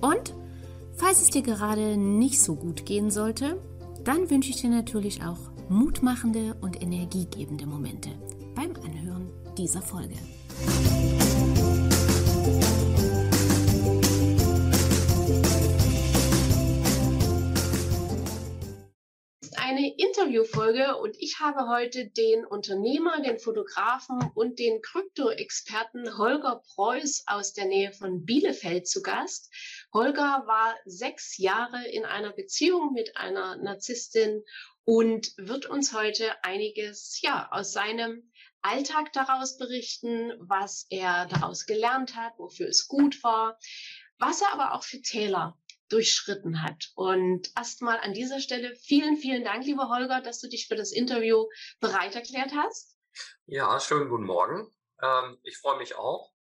Und falls es dir gerade nicht so gut gehen sollte, dann wünsche ich dir natürlich auch mutmachende und energiegebende Momente beim Anhören dieser Folge. eine Interviewfolge und ich habe heute den Unternehmer, den Fotografen und den Krypto-Experten Holger Preuß aus der Nähe von Bielefeld zu Gast. Holger war sechs Jahre in einer Beziehung mit einer Narzisstin und wird uns heute einiges ja aus seinem Alltag daraus berichten, was er daraus gelernt hat, wofür es gut war, was er aber auch für Täler durchschritten hat. Und erstmal an dieser Stelle vielen, vielen Dank, lieber Holger, dass du dich für das Interview bereit erklärt hast. Ja, schönen guten Morgen. Ähm, ich freue mich auch.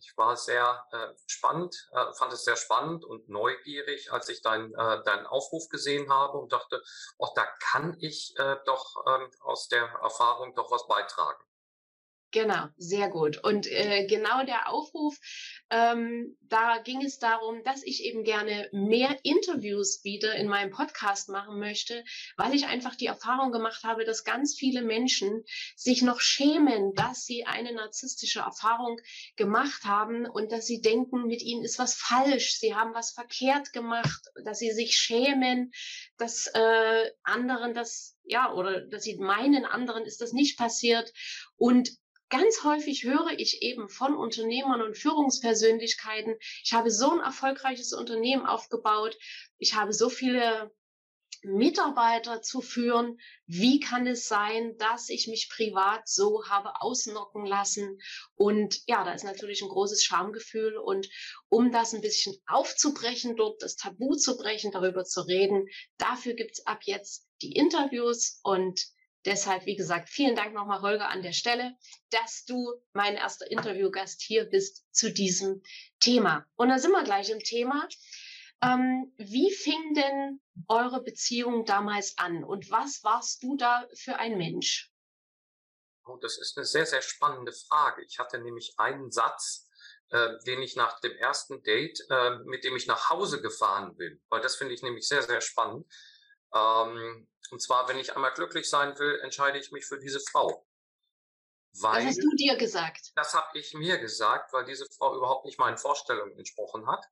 Ich war sehr äh, spannend, äh, fand es sehr spannend und neugierig, als ich deinen äh, deinen Aufruf gesehen habe und dachte, auch da kann ich äh, doch ähm, aus der Erfahrung doch was beitragen. Genau, sehr gut. Und äh, genau der Aufruf, ähm, da ging es darum, dass ich eben gerne mehr Interviews wieder in meinem Podcast machen möchte, weil ich einfach die Erfahrung gemacht habe, dass ganz viele Menschen sich noch schämen, dass sie eine narzisstische Erfahrung gemacht haben und dass sie denken, mit ihnen ist was falsch, sie haben was verkehrt gemacht, dass sie sich schämen, dass äh, anderen das ja, oder dass sie meinen, anderen ist das nicht passiert. Und ganz häufig höre ich eben von Unternehmern und Führungspersönlichkeiten, ich habe so ein erfolgreiches Unternehmen aufgebaut, ich habe so viele Mitarbeiter zu führen. Wie kann es sein, dass ich mich privat so habe ausnocken lassen? Und ja, da ist natürlich ein großes Schamgefühl. Und um das ein bisschen aufzubrechen, dort das Tabu zu brechen, darüber zu reden, dafür gibt's ab jetzt die Interviews und Deshalb, wie gesagt, vielen Dank nochmal, Holger, an der Stelle, dass du mein erster Interviewgast hier bist zu diesem Thema. Und da sind wir gleich im Thema. Ähm, wie fing denn eure Beziehung damals an und was warst du da für ein Mensch? Oh, das ist eine sehr, sehr spannende Frage. Ich hatte nämlich einen Satz, äh, den ich nach dem ersten Date, äh, mit dem ich nach Hause gefahren bin, weil das finde ich nämlich sehr, sehr spannend. Ähm, und zwar, wenn ich einmal glücklich sein will, entscheide ich mich für diese Frau. Weil, das hast du dir gesagt. Das habe ich mir gesagt, weil diese Frau überhaupt nicht meinen Vorstellungen entsprochen hat.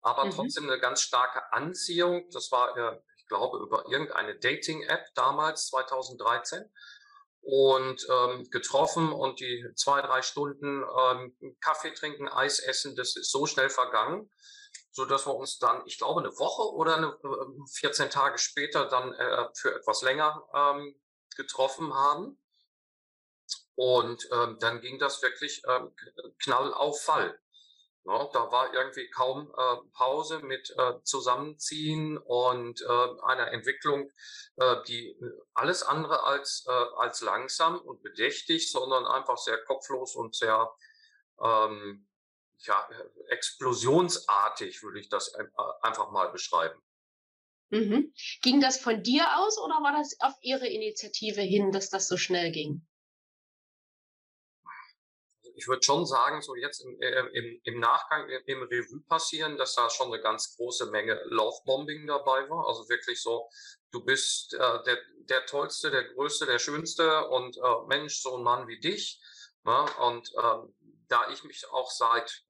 Aber mhm. trotzdem eine ganz starke Anziehung. Das war, ich glaube, über irgendeine Dating-App damals, 2013. Und ähm, getroffen und die zwei, drei Stunden ähm, Kaffee trinken, Eis essen, das ist so schnell vergangen so dass wir uns dann, ich glaube, eine Woche oder eine, 14 ähm, Tage später dann äh, für etwas länger ähm, getroffen haben. Und ähm, dann ging das wirklich ähm, knall auf Fall. Ja, da war irgendwie kaum äh, Pause mit äh, Zusammenziehen und äh, einer Entwicklung, äh, die alles andere als, äh, als langsam und bedächtig, sondern einfach sehr kopflos und sehr ähm, ja, explosionsartig würde ich das einfach mal beschreiben. Mhm. Ging das von dir aus oder war das auf Ihre Initiative hin, dass das so schnell ging? Also ich würde schon sagen, so jetzt im, äh, im, im Nachgang im Revue passieren, dass da schon eine ganz große Menge Lovebombing dabei war. Also wirklich so, du bist äh, der, der Tollste, der Größte, der Schönste und äh, Mensch, so ein Mann wie dich. Ne? Und ähm, da ich mich auch seit,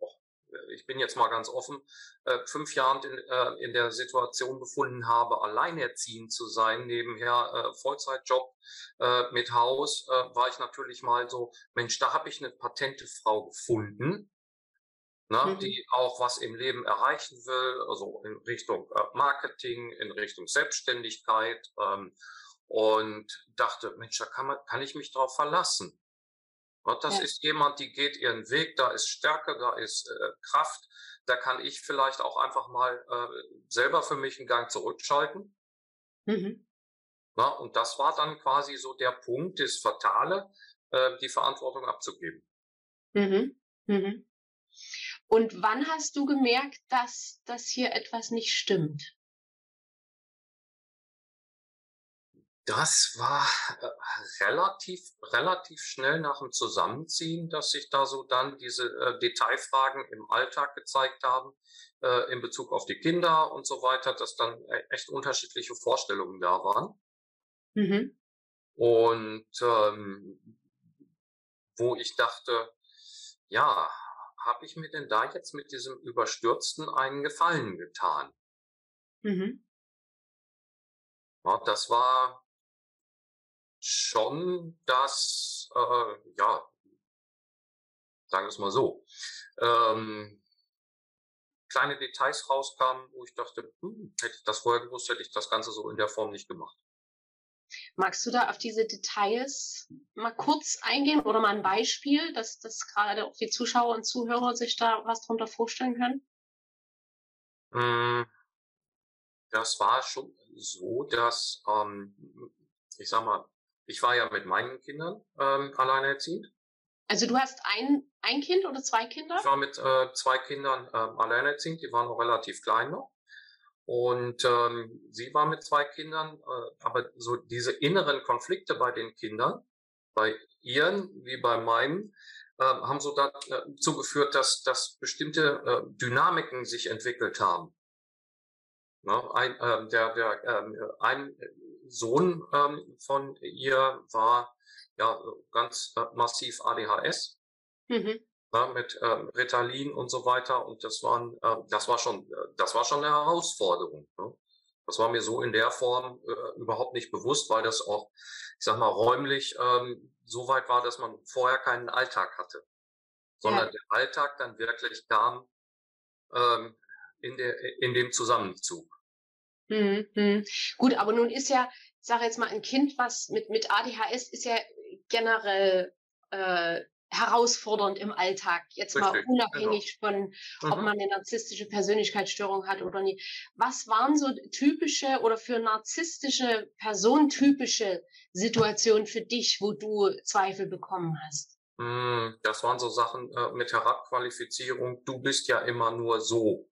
ich bin jetzt mal ganz offen, äh, fünf Jahren in, äh, in der Situation befunden habe, alleinerziehend zu sein, nebenher äh, Vollzeitjob äh, mit Haus, äh, war ich natürlich mal so, Mensch, da habe ich eine patente Frau gefunden, ne, mhm. die auch was im Leben erreichen will, also in Richtung äh, Marketing, in Richtung Selbstständigkeit ähm, und dachte, Mensch, da kann, man, kann ich mich drauf verlassen. Das ja. ist jemand, die geht ihren Weg, da ist Stärke, da ist äh, Kraft, da kann ich vielleicht auch einfach mal äh, selber für mich einen Gang zurückschalten. Mhm. Na, und das war dann quasi so der Punkt, das Fatale, äh, die Verantwortung abzugeben. Mhm. Mhm. Und wann hast du gemerkt, dass, dass hier etwas nicht stimmt? Das war äh, relativ, relativ schnell nach dem Zusammenziehen, dass sich da so dann diese äh, Detailfragen im Alltag gezeigt haben, äh, in Bezug auf die Kinder und so weiter, dass dann e-, echt unterschiedliche Vorstellungen da waren. Mhm. Und ähm, wo ich dachte, ja, habe ich mir denn da jetzt mit diesem Überstürzten einen Gefallen getan? Mhm. Ja, das war schon, dass, äh, ja, sagen wir es mal so, ähm, kleine Details rauskamen, wo ich dachte, hm, hätte ich das vorher gewusst, hätte ich das Ganze so in der Form nicht gemacht. Magst du da auf diese Details mal kurz eingehen oder mal ein Beispiel, dass, dass gerade auch die Zuschauer und Zuhörer sich da was drunter vorstellen können? Hm, das war schon so, dass, ähm, ich sag mal, ich war ja mit meinen Kindern ähm, alleinerziehend. Also du hast ein, ein Kind oder zwei Kinder? Ich war mit äh, zwei Kindern ähm, alleinerziehend, die waren noch relativ klein noch. Und ähm, sie war mit zwei Kindern, äh, aber so diese inneren Konflikte bei den Kindern, bei ihren wie bei meinen, äh, haben so dazu äh, geführt, dass, dass bestimmte äh, Dynamiken sich entwickelt haben. Ne? Ein, äh, der, der, äh, ein Sohn ähm, von ihr war ja ganz äh, massiv ADHS. Mhm. Ja, mit ähm, Ritalin und so weiter. Und das waren, äh, das war schon, äh, das war schon eine Herausforderung. Ne? Das war mir so in der Form äh, überhaupt nicht bewusst, weil das auch, ich sag mal, räumlich ähm, so weit war, dass man vorher keinen Alltag hatte. Sondern ja. der Alltag dann wirklich kam ähm, in, der, in dem Zusammenzug. Mhm, mhm. Gut, aber nun ist ja, ich sage jetzt mal, ein Kind, was mit, mit ADHS ist ja generell äh, herausfordernd im Alltag. Jetzt Richtig, mal unabhängig genau. von, ob mhm. man eine narzisstische Persönlichkeitsstörung hat oder nicht. Was waren so typische oder für narzisstische Person typische Situationen für dich, wo du Zweifel bekommen hast? Hm, das waren so Sachen äh, mit Herabqualifizierung. Du bist ja immer nur so.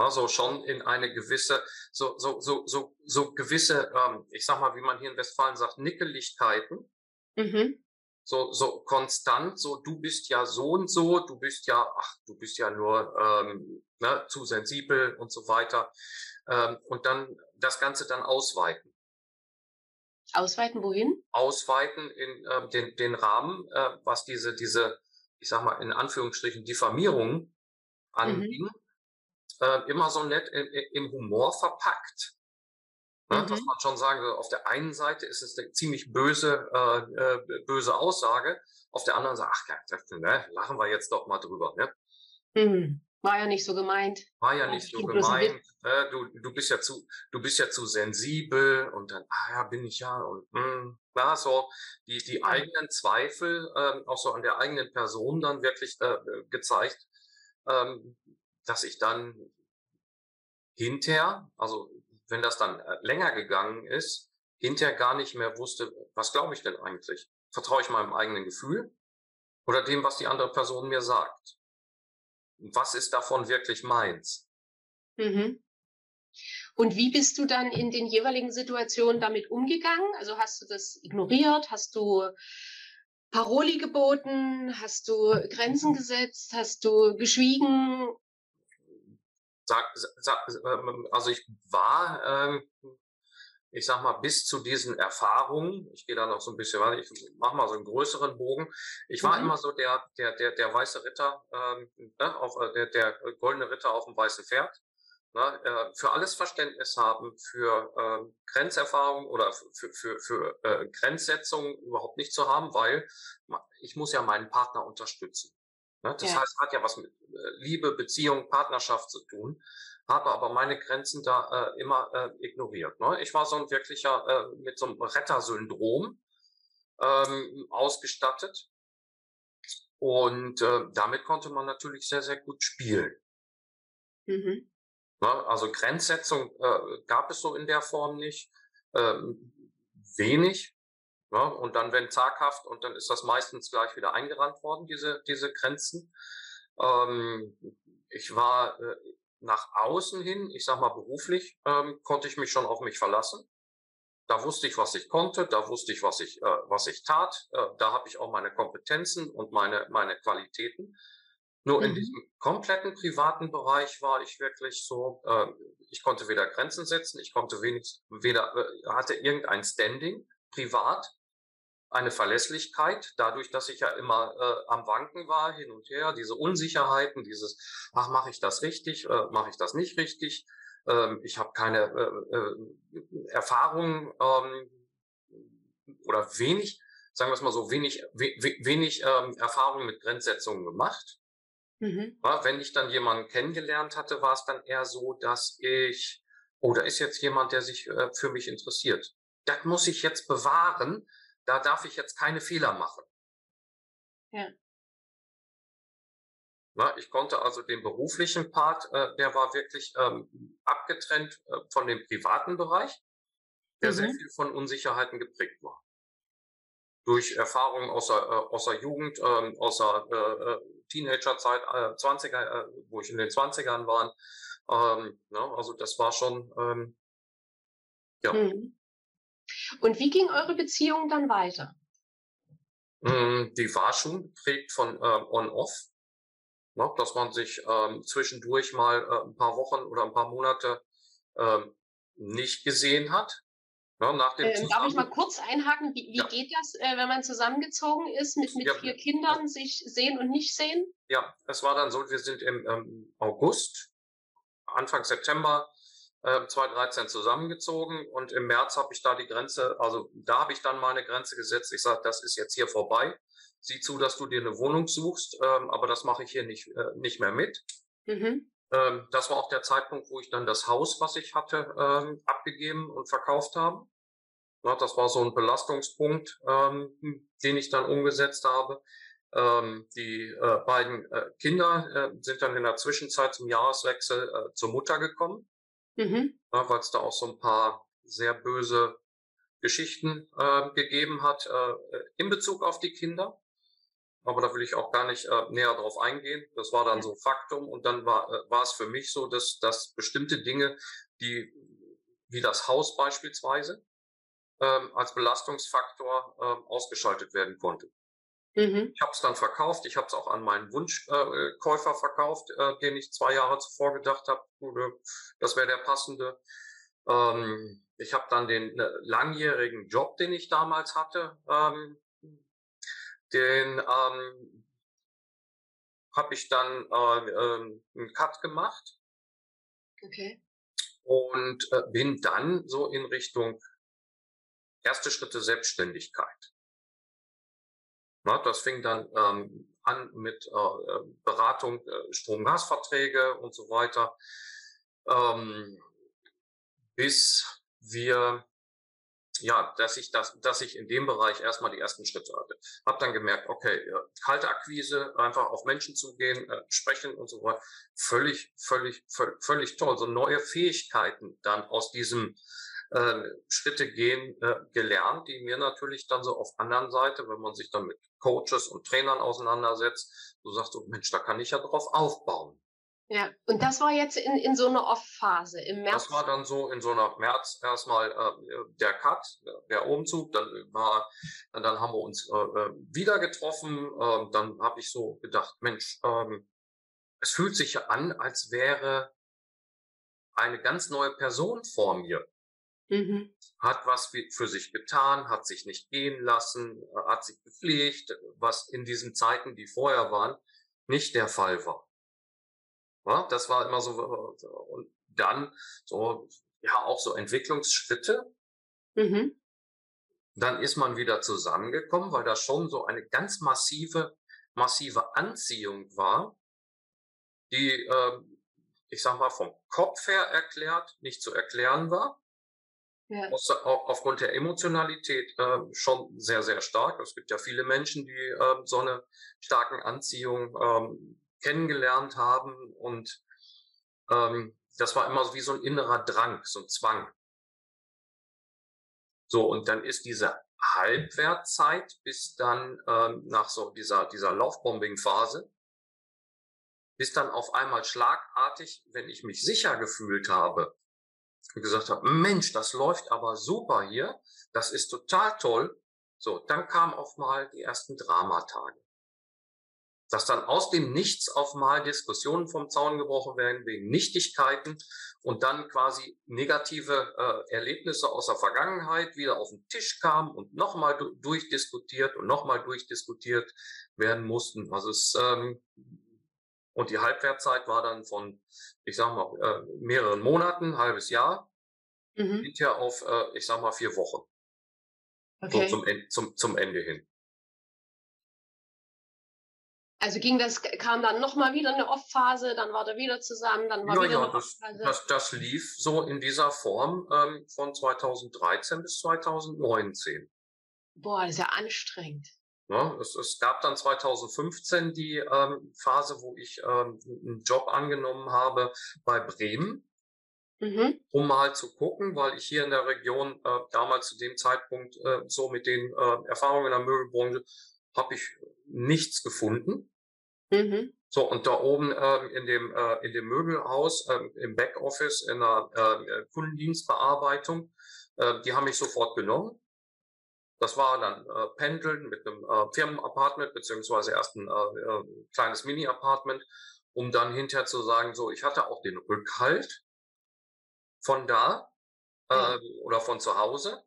Also schon in eine gewisse, so, so, so, so, so gewisse, ähm, ich sag mal, wie man hier in Westfalen sagt, Nickeligkeiten. Mhm. So, so konstant, so du bist ja so und so, du bist ja, ach, du bist ja nur ähm, ne, zu sensibel und so weiter. Ähm, und dann das Ganze dann ausweiten. Ausweiten wohin? Ausweiten in äh, den, den Rahmen, äh, was diese, diese, ich sag mal, in Anführungsstrichen Diffamierung mhm. anging. Mhm äh, immer so nett im, im Humor verpackt. Ne, mhm. Dass man schon sagen würde, auf der einen Seite ist es eine ziemlich böse, äh, äh, böse Aussage, auf der anderen Seite, ach, ja, ne, lachen wir jetzt doch mal drüber. Ne? Mhm. War ja nicht so gemeint. War ja nicht so gemeint. Äh, du, du bist ja zu, du bist ja zu sensibel und dann, ah ja, bin ich ja und mh, hm, na, so die, die eigenen Zweifel, äh, auch so an der eigenen Person dann wirklich äh, gezeigt, ähm, dass ich dann hinterher, also wenn das dann äh, länger gegangen ist, hinterher gar nicht mehr wusste, was glaube ich denn eigentlich? Vertraue ich meinem eigenen Gefühl oder dem, was die andere Person mir sagt? Was ist davon wirklich meins? Mhm. Und wie bist du dann in den jeweiligen Situationen damit umgegangen? Also hast du das ignoriert? Hast du Paroli geboten? Hast du Grenzen gesetzt? Hast du geschwiegen? Sag, sag, ähm, also ich war, ähm, ich sag mal, bis zu diesen Erfahrungen, ich gehe da noch so ein bisschen weiter, ich mache mal so einen größeren Bogen. Ich war mhm. immer so der, der, der, der weiße Ritter, ähm, ne, auf, äh, der, der goldene Ritter auf dem weißen Pferd. Ne, äh, für alles Verständnis haben, für äh, Grenzerfahrung oder für, für, für äh, Grenzsetzung überhaupt nicht zu haben, weil ich muss ja meinen Partner unterstützen. Ne? Das ja. heißt, hat ja was mit äh, Liebe, Beziehung, Partnerschaft zu tun, habe aber meine Grenzen da äh, immer äh, ignoriert. Ne? Ich war so ein wirklicher, äh, mit so einem Rettersyndrom ähm, ausgestattet. Und äh, damit konnte man natürlich sehr, sehr gut spielen. Mhm. Na, also Grenzsetzung äh, gab es so in der Form nicht. Ähm, wenig. Ja, und dann, wenn zaghaft, und dann ist das meistens gleich wieder eingerannt worden, diese, diese Grenzen. Ähm, ich war äh, nach außen hin, ich sag mal beruflich, ähm, konnte ich mich schon auf mich verlassen. Da wusste ich, was ich konnte, da wusste ich, was ich, äh, was ich tat. Äh, da habe ich auch meine Kompetenzen und meine, meine Qualitäten. Nur mhm. in diesem kompletten privaten Bereich war ich wirklich so, äh, ich konnte weder Grenzen setzen, ich konnte wenig, weder, äh, hatte irgendein Standing privat, eine Verlässlichkeit, dadurch, dass ich ja immer äh, am Wanken war, hin und her, diese Unsicherheiten, dieses, ach, mache ich das richtig, äh, mache ich das nicht richtig, ähm, ich habe keine äh, äh, Erfahrung ähm, oder wenig, sagen wir es mal so, wenig, we, wenig ähm, Erfahrung mit Grenzsetzungen gemacht. Mhm. Ja, wenn ich dann jemanden kennengelernt hatte, war es dann eher so, dass ich, oh, da ist jetzt jemand, der sich äh, für mich interessiert. Das muss ich jetzt bewahren, da darf ich jetzt keine Fehler machen. Ja. Na, ich konnte also den beruflichen Part, äh, der war wirklich ähm, abgetrennt äh, von dem privaten Bereich, der mhm. sehr viel von Unsicherheiten geprägt war. Durch Erfahrungen aus der, äh, aus der Jugend, ähm, aus der äh, äh Teenagerzeit, äh, 20er, äh, wo ich in den 20ern war. Ähm, ne, also das war schon, ähm, ja. Mhm. Und wie ging eure Beziehung dann weiter? Hm, die war schon geprägt von äh, On-Off, ne, dass man sich ähm, zwischendurch mal äh, ein paar Wochen oder ein paar Monate ähm, nicht gesehen hat. Ne, nach dem ähm, darf ich mal kurz einhaken? Wie, wie ja. geht das, äh, wenn man zusammengezogen ist mit, mit ja, vier Kindern, sich sehen und nicht sehen? Ja, es war dann so, wir sind im ähm, August, Anfang September 2013 ähm, zusammengezogen und im März habe ich da die Grenze, also da habe ich dann meine Grenze gesetzt. Ich sage, das ist jetzt hier vorbei. Sieh zu, dass du dir eine Wohnung suchst, ähm, aber das mache ich hier nicht, äh, nicht mehr mit. Mhm. Ähm, das war auch der Zeitpunkt, wo ich dann das Haus, was ich hatte, ähm, abgegeben und verkauft habe. Ja, das war so ein Belastungspunkt, ähm, den ich dann umgesetzt habe. Ähm, die äh, beiden äh, Kinder äh, sind dann in der Zwischenzeit zum Jahreswechsel äh, zur Mutter gekommen. Mhm. Ja, Weil es da auch so ein paar sehr böse Geschichten äh, gegeben hat äh, in Bezug auf die Kinder. Aber da will ich auch gar nicht äh, näher drauf eingehen. Das war dann so Faktum. Und dann war, äh, war es für mich so, dass, dass bestimmte Dinge, die wie das Haus beispielsweise, ähm, als Belastungsfaktor äh, ausgeschaltet werden konnte. Mhm. Ich habe es dann verkauft. Ich habe es auch an meinen Wunschkäufer äh, verkauft, äh, den ich zwei Jahre zuvor gedacht habe, das wäre der passende. Ähm, ich habe dann den äh, langjährigen Job, den ich damals hatte, ähm, den ähm, habe ich dann äh, äh, einen Cut gemacht. Okay. Und äh, bin dann so in Richtung erste Schritte Selbstständigkeit. Na, das fing dann ähm, an mit äh, Beratung äh, Strom-Gas-Verträge und so weiter, ähm, bis wir ja, dass ich das, dass ich in dem Bereich erstmal die ersten Schritte hatte. Hab dann gemerkt, okay, kalte Akquise, einfach auf Menschen zugehen, äh, sprechen und so weiter, völlig, völlig, völlig, völlig toll. So neue Fähigkeiten dann aus diesem äh, Schritte gehen äh, gelernt, die mir natürlich dann so auf anderen Seite, wenn man sich dann mit Coaches und Trainern auseinandersetzt, so sagst du, Mensch, da kann ich ja drauf aufbauen. Ja, und das war jetzt in, in so einer Off-Phase im März. Das war dann so in so einer März erstmal äh, der Cut, der Umzug, dann war, dann haben wir uns äh, äh wieder getroffen, äh, dann habe ich so gedacht, Mensch, ähm, es fühlt sich ja an, als wäre eine ganz neue Person vor mir. Mhm. Hat was für sich getan, hat sich nicht gehen lassen, hat sich gepflegt, was in diesen Zeiten, die vorher waren, nicht der Fall war. Ja, das war immer so, und dann so, ja, auch so Entwicklungsschritte. Mhm. Dann ist man wieder zusammengekommen, weil da schon so eine ganz massive, massive Anziehung war, die, äh, ich sag mal, vom Kopf her erklärt nicht zu erklären war ja. Aufgrund der Emotionalität äh, schon sehr, sehr stark. Es gibt ja viele Menschen, die äh, so eine starken Anziehung ähm, kennengelernt haben und ähm, das war immer wie so ein innerer Drang, so ein Zwang. So, und dann ist diese Halbwertzeit bis dann ähm, nach so dieser, dieser Laufbombing-Phase, bis dann auf einmal schlagartig, wenn ich mich sicher gefühlt habe, gesagt habe, Mensch, das läuft aber super hier, das ist total toll. So, dann kam auf mal die ersten Dramatage. Dass dann aus dem Nichts auf mal Diskussionen vom Zaun gebrochen werden wegen Nichtigkeiten und dann quasi negative äh, Erlebnisse aus der Vergangenheit wieder auf den Tisch kamen und nochmal du durchdiskutiert und nochmal durchdiskutiert werden mussten. Also es ähm, und die Halbwertzeit war dann von, ich sag mal, äh, mehreren Monaten, halbes Jahr, mhm. hinterher auf, äh, ich sag mal, vier Wochen. Okay. So zum, zum, zum Ende hin. Also ging das, kam dann nochmal wieder eine Off-Phase, dann war der wieder zusammen, dann war ja, wieder ja, eine das, das, das, lief so in dieser Form ähm, von 2013 bis 2019. Boah, das ist ja anstrengend. Ne? Es, es, gab dann 2015 die ähm, Phase, wo ich ähm, einen Job angenommen habe bei Bremen, mhm. um mal zu gucken, weil ich hier in der Region äh, damals zu dem Zeitpunkt äh, so mit den äh, Erfahrungen in der Möbelbranche habe ich nichts gefunden. Mhm. So, und da oben äh, in, dem, äh, in dem Möbelhaus, äh, im Backoffice, in der äh, Kundendienstbearbeitung, äh, die haben mich sofort genommen. Das war dann äh, Pendeln mit einem äh, Firmenapartment, beziehungsweise erst ein äh, äh, kleines Mini-Apartment, um dann hinterher zu sagen, so, ich hatte auch den Rückhalt von da äh, oder von zu Hause.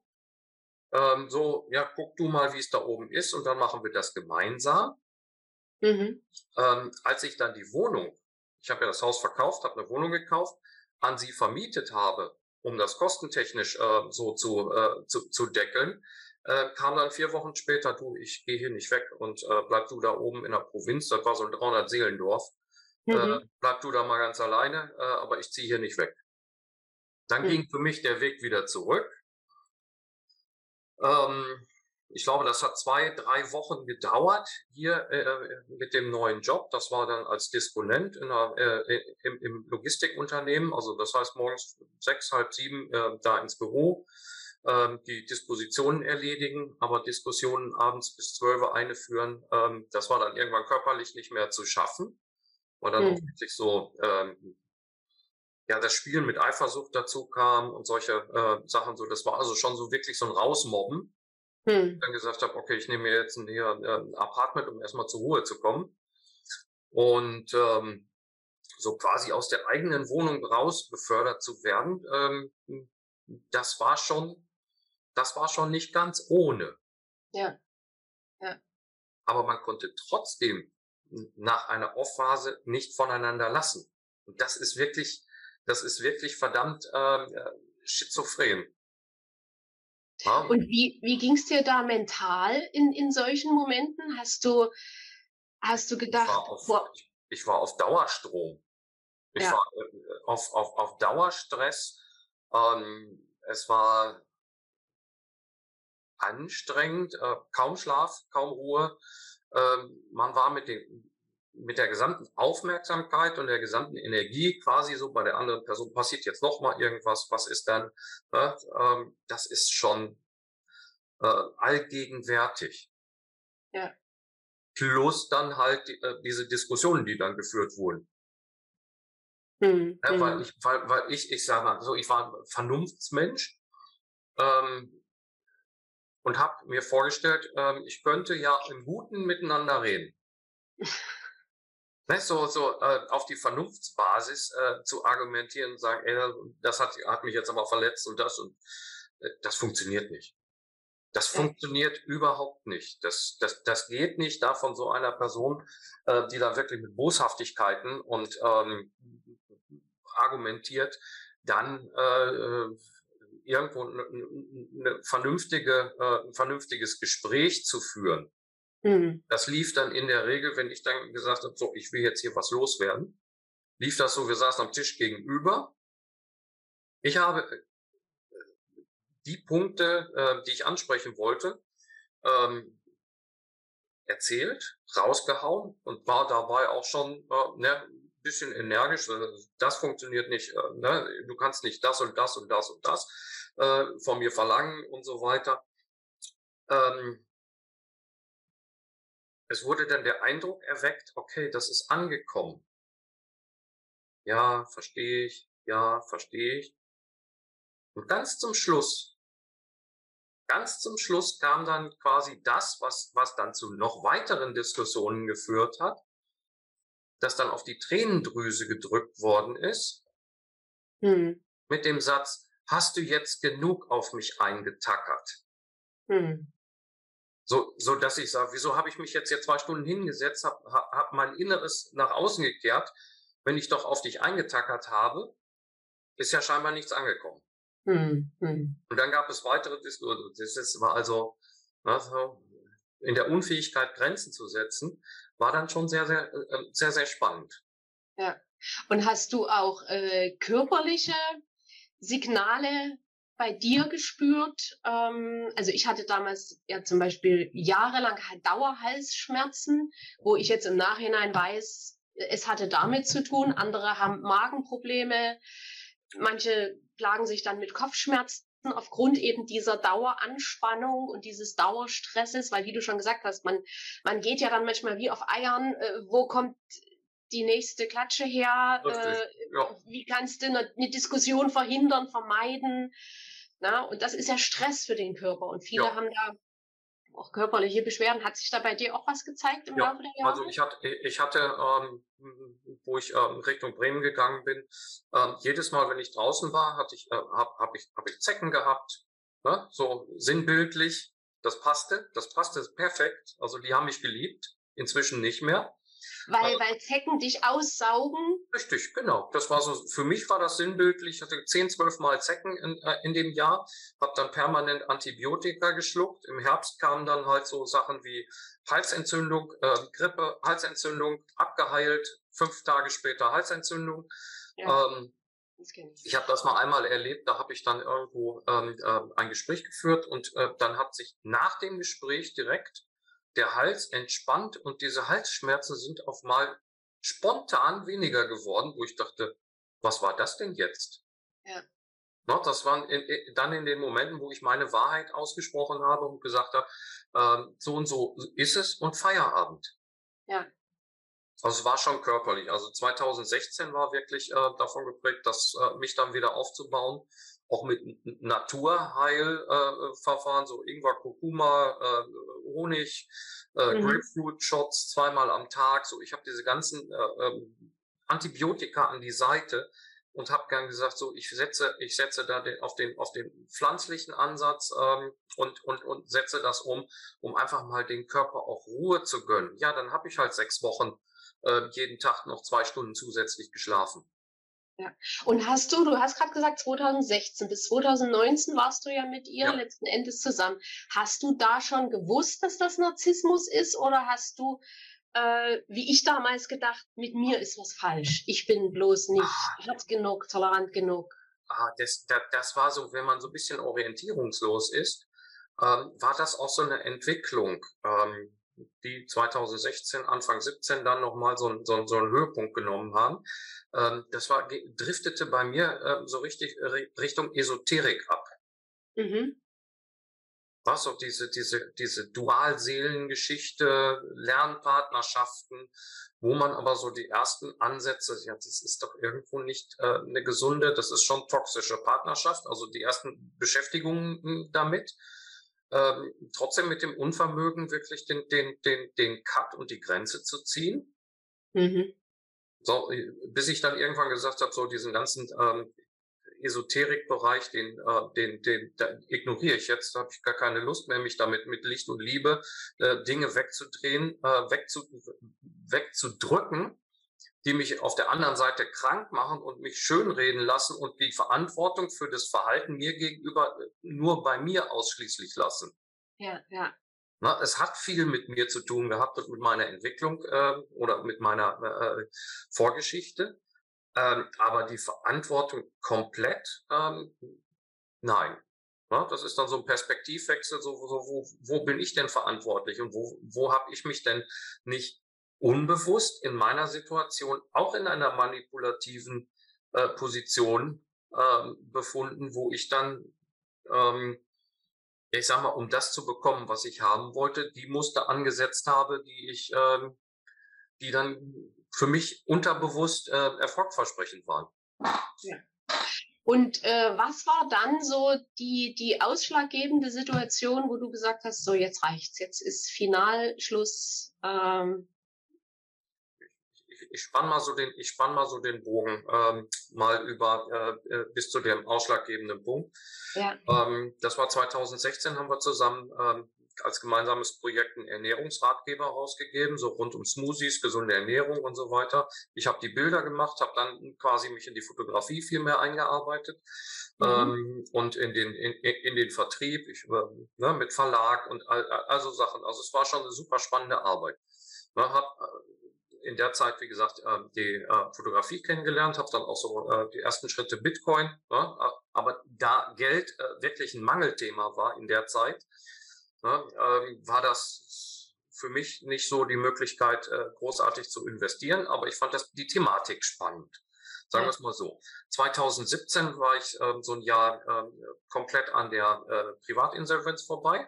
Ähm, so, ja, guck du mal, wie es da oben ist und dann machen wir das gemeinsam. Mhm. Ähm, als ich dann die Wohnung, ich habe ja das Haus verkauft, habe eine Wohnung gekauft, an sie vermietet habe, um das kostentechnisch äh, so zu, äh, zu, zu deckeln, äh, kam dann vier Wochen später, du, ich gehe hier nicht weg und äh, bleib du da oben in der Provinz, das war so ein 300 Seelendorf, äh, mhm. äh, bleib du da mal ganz alleine, äh, aber ich ziehe hier nicht weg. Dann mhm. ging für mich der Weg wieder zurück. Ähm, ich glaube, das hat zwei, drei Wochen gedauert hier äh, mit dem neuen Job. Das war dann als Disponent in einer, äh, im, im Logistikunternehmen. Also das heißt morgens sechs, halb sieben äh, da ins Büro ähm, die Dispositionen erledigen, aber Diskussionen abends bis zwölf eine führen, ähm, das war dann irgendwann körperlich nicht mehr zu schaffen, weil dann mhm. wirklich so ähm, ja das Spielen mit Eifersucht dazu kam und solche äh, Sachen so. Das war also schon so wirklich so ein Rausmobben. Mhm. Dann gesagt habe, okay, ich nehme mir jetzt ein, hier, ein Apartment, um erstmal zur Ruhe zu kommen. Und ähm, so quasi aus der eigenen Wohnung raus befördert zu werden, ähm, das war schon das war schon nicht ganz ohne. Ja. Ja. Aber man konnte trotzdem nach einer Off-Phase nicht voneinander lassen. Und das ist wirklich, das ist wirklich verdammt ähm, äh, schizophren. Ja? Und wie, wie ging es dir da mental in, in solchen Momenten? Hast du, hast du gedacht, ich war auf, boah. Ich, ich war auf Dauerstrom. Ich ja. war äh, auf, auf, auf Dauerstress. Ähm, es war anstrengend, äh, kaum Schlaf, kaum Ruhe. Ähm, man war mit, den, mit der gesamten Aufmerksamkeit und der gesamten Energie quasi so bei der anderen Person passiert jetzt noch mal irgendwas, was ist dann? Ne? Ähm, das ist schon äh, allgegenwärtig. Ja. Plus dann halt die, äh, diese Diskussionen, die dann geführt wurden. Hm, ja, weil hm. ich, weil, weil ich, ich sage mal, so ich war ein Vernunftsmensch. Ähm, und habe mir vorgestellt, ähm, ich könnte ja im Guten miteinander reden. weißt so, so äh, auf die Vernunftsbasis äh, zu argumentieren und sagen, ey, das hat, hat mich jetzt aber verletzt und das und äh, das funktioniert nicht. Das funktioniert überhaupt nicht. Das, das, das geht nicht da von so einer Person, äh, die da wirklich mit Boshaftigkeiten und ähm, argumentiert, dann äh, äh irgendwo eine, eine vernünftige, äh, ein vernünftiges Gespräch zu führen. Mhm. Das lief dann in der Regel, wenn ich dann gesagt habe, so, ich will jetzt hier was loswerden, lief das so, wir saßen am Tisch gegenüber. Ich habe, die Punkte, äh, die ich ansprechen wollte, ähm, erzählt, rausgehauen und war dabei auch schon äh, ne, bisschen energisch. Äh, das funktioniert nicht. Äh, ne? Du kannst nicht das und das und das und das äh, von mir verlangen und so weiter. Ähm, es wurde dann der Eindruck erweckt, okay, das ist angekommen. Ja, verstehe ich. Ja, verstehe ich. Und ganz zum Schluss, ganz zum Schluss kam dann quasi das, was, was dann zu noch weiteren Diskussionen geführt hat, dass dann auf die Tränendrüse gedrückt worden ist, hm. mit dem Satz, hast du jetzt genug auf mich eingetackert? Hm. So, so dass ich sage, wieso habe ich mich jetzt hier zwei Stunden hingesetzt, habe hab mein Inneres nach außen gekehrt, wenn ich doch auf dich eingetackert habe, ist ja scheinbar nichts angekommen. Hm, hm. Und dann gab es weitere Diskussionen. Das war also, also in der Unfähigkeit Grenzen zu setzen, war dann schon sehr, sehr, äh, sehr, sehr spannend. Ja. Und hast du auch äh, körperliche Signale bei dir gespürt? Ähm, also ich hatte damals ja zum Beispiel jahrelang Dauerhalsschmerzen, wo ich jetzt im Nachhinein weiß, es hatte damit zu tun. Andere haben Magenprobleme. Manche plagen sich dann mit Kopfschmerzen aufgrund eben dieser Daueranspannung und dieses Dauerstresses, weil wie du schon gesagt hast, man, man geht ja dann manchmal wie auf Eiern, äh, wo kommt die nächste Klatsche her, äh, ja. wie kannst du eine, eine, Diskussion verhindern, vermeiden. Na, und das ist ja Stress für den Körper und viele ja. haben da auch körperliche Beschwerden. Hat sich da bei dir auch was gezeigt im ja, Laufe der Jahre? Also ich hatte, ich hatte ähm, wo ich ähm, Richtung Bremen gegangen bin, ähm, jedes Mal, wenn ich draußen war, hatte ich, äh, habe hab ich, hab ich Zecken gehabt, ne? so sinnbildlich. Das passte, das passte perfekt. Also die haben mich geliebt, inzwischen nicht mehr. Weil, weil Zecken dich aussaugen? Richtig, genau. Das war so, für mich war das sinnbildlich. Ich hatte 10, 12 Mal Zecken in, äh, in dem Jahr, habe dann permanent Antibiotika geschluckt. Im Herbst kamen dann halt so Sachen wie Halsentzündung, äh, Grippe, Halsentzündung, abgeheilt, fünf Tage später Halsentzündung. Ja. Ähm, ich habe das mal einmal erlebt, da habe ich dann irgendwo ähm, äh, ein Gespräch geführt und äh, dann hat sich nach dem Gespräch direkt der Hals entspannt und diese Halsschmerzen sind auf mal spontan weniger geworden, wo ich dachte, was war das denn jetzt? Ja. No, das waren in, in, dann in den Momenten, wo ich meine Wahrheit ausgesprochen habe und gesagt habe, äh, so und so ist es und Feierabend. Ja. Also es war schon körperlich. Also 2016 war wirklich äh, davon geprägt, dass äh, mich dann wieder aufzubauen auch mit Naturheilverfahren, äh, so Ingwer, Kurkuma, äh, Honig, äh, mhm. Grapefruit-Shots zweimal am Tag. So, ich habe diese ganzen äh, ähm, Antibiotika an die Seite und habe gern gesagt, so ich setze, ich setze da den, auf den auf den pflanzlichen Ansatz ähm, und und und setze das um, um einfach mal den Körper auch Ruhe zu gönnen. Ja, dann habe ich halt sechs Wochen äh, jeden Tag noch zwei Stunden zusätzlich geschlafen. Ja. Und hast du, du hast gerade gesagt 2016 bis 2019 warst du ja mit ihr ja. letzten Endes zusammen. Hast du da schon gewusst, dass das Narzissmus ist oder hast du, äh, wie ich damals gedacht, mit mir ist was falsch. Ich bin bloß nicht ah. hart genug, tolerant genug. Ah, das, das, das war so, wenn man so ein bisschen orientierungslos ist, ähm, war das auch so eine Entwicklung. Ähm, die 2016, Anfang 17 dann nochmal so, so, so einen Höhepunkt genommen haben. Ähm, das war, driftete bei mir äh, so richtig Richtung Esoterik ab. Mhm. Was so diese, diese, diese Dualseelengeschichte, Lernpartnerschaften, wo man aber so die ersten Ansätze, ja, das ist doch irgendwo nicht äh, eine gesunde, das ist schon toxische Partnerschaft, also die ersten Beschäftigungen hm, damit ähm, trotzdem mit dem Unvermögen wirklich den, den, den, den Cut und die Grenze zu ziehen. Mhm. So, äh, bis ich dann irgendwann gesagt habe, so diesen ganzen ähm, Esoterikbereich, den, äh, den, den, den ignoriere ich jetzt, da habe ich gar keine Lust mehr, mich damit mit Licht und Liebe äh, Dinge wegzudrehen, äh, wegzu, wegzudrücken die mich auf der anderen Seite krank machen und mich schönreden lassen und die Verantwortung für das Verhalten mir gegenüber äh, nur bei mir ausschließlich lassen. Ja, ja. Na, es hat viel mit mir zu tun gehabt und mit meiner Entwicklung äh, oder mit meiner äh, Vorgeschichte. Ähm, aber die Verantwortung komplett, ähm, nein. Ja, das ist dann so ein Perspektivwechsel, so, so wo, wo bin ich denn verantwortlich und wo, wo habe ich mich denn nicht unbewusst in meiner Situation auch in einer manipulativen äh, Position äh, befunden, wo ich dann, ähm, ich sag mal, um das zu bekommen, was ich haben wollte, die Muster angesetzt habe, die ich, ähm, die dann für mich unterbewusst äh, erfolgversprechend waren. Und äh, was war dann so die, die ausschlaggebende Situation, wo du gesagt hast, so jetzt reicht's, jetzt ist Finalschluss? Ähm ich, spann mal so den, ich spann mal so den Bogen ähm, mal über äh, äh bis zu dem ausschlaggebenden Punkt. Ja. Ähm, das war 2016, haben wir zusammen ähm, als gemeinsames Projekt einen Ernährungsratgeber rausgegeben, so rund um Smoothies, gesunde Ernährung und so weiter. Ich habe die Bilder gemacht, habe dann quasi mich in die Fotografie viel mehr eingearbeitet mhm. ähm, und in den in, in den Vertrieb, ich äh, ne, mit Verlag und all, also Sachen. Also es war schon eine super spannende Arbeit. Ne, hab in der Zeit, wie gesagt, äh, die Fotografie kennengelernt, habe dann auch so die ersten Schritte Bitcoin, ne, aber da Geld wirklich ein Mangelthema war in der Zeit, ne, ähm, war das für mich nicht so die Möglichkeit, äh, großartig zu investieren, aber ich fand das die Thematik spannend. Sagen wir es mal so. 2017 war ich äh, so ein Jahr äh, komplett an der äh, Privatinsolvenz vorbei.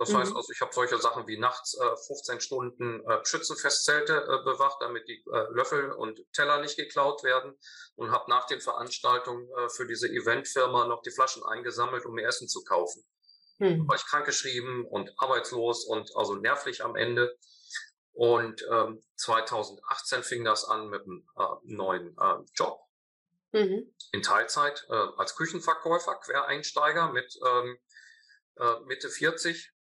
Das mhm. heißt also, ich habe solche Sachen wie nachts äh, 15 Stunden äh, Schützenfestzelte äh, bewacht, damit die äh, Löffel und Teller nicht geklaut werden und habe nach den Veranstaltungen äh, für diese Eventfirma noch die Flaschen eingesammelt, um mir Essen zu kaufen. Hm. War ich krankgeschrieben und arbeitslos und also nervlich am Ende. Und ähm, 2018 fing das an mit einem äh, neuen äh, Job mhm. in Teilzeit äh, als Küchenverkäufer, Quereinsteiger mit ähm, äh, Mitte 40.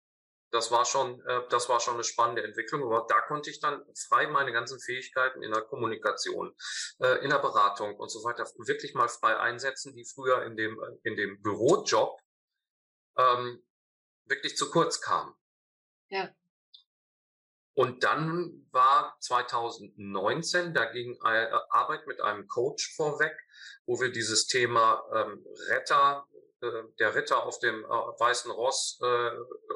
Das war schon, äh, das war schon eine spannende Entwicklung. Aber da konnte ich dann frei meine ganzen Fähigkeiten in der Kommunikation, äh, in der Beratung und so weiter wirklich mal frei einsetzen, die früher in dem in dem Bürojob ähm, wirklich zu kurz kam. Ja. Und dann war 2019, da ging Arbeit mit einem Coach vorweg, wo wir dieses Thema ähm, Retter, äh, der Ritter auf dem äh, weißen Ross äh,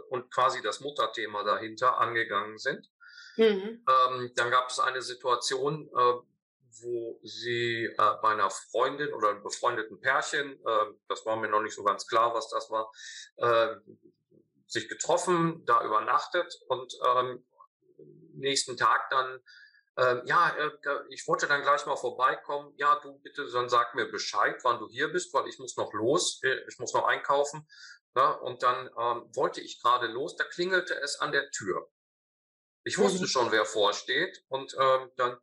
und quasi das Mutterthema dahinter angegangen sind. Mhm. Ähm, dann gab es eine Situation, äh, wo sie äh, bei einer Freundin oder einem befreundeten Pärchen, äh, das war mir noch nicht so ganz klar, was das war, äh, sich getroffen, da übernachtet und ähm, nächsten Tag dann, äh, ja, äh, ich wollte dann gleich mal vorbeikommen. Ja, du bitte, dann sag mir Bescheid, wann du hier bist, weil ich muss noch los, äh, ich muss noch einkaufen. Ja, und dann ähm, wollte ich gerade los, da klingelte es an der Tür. Ich wusste mhm. schon, wer vorsteht und ähm, dann,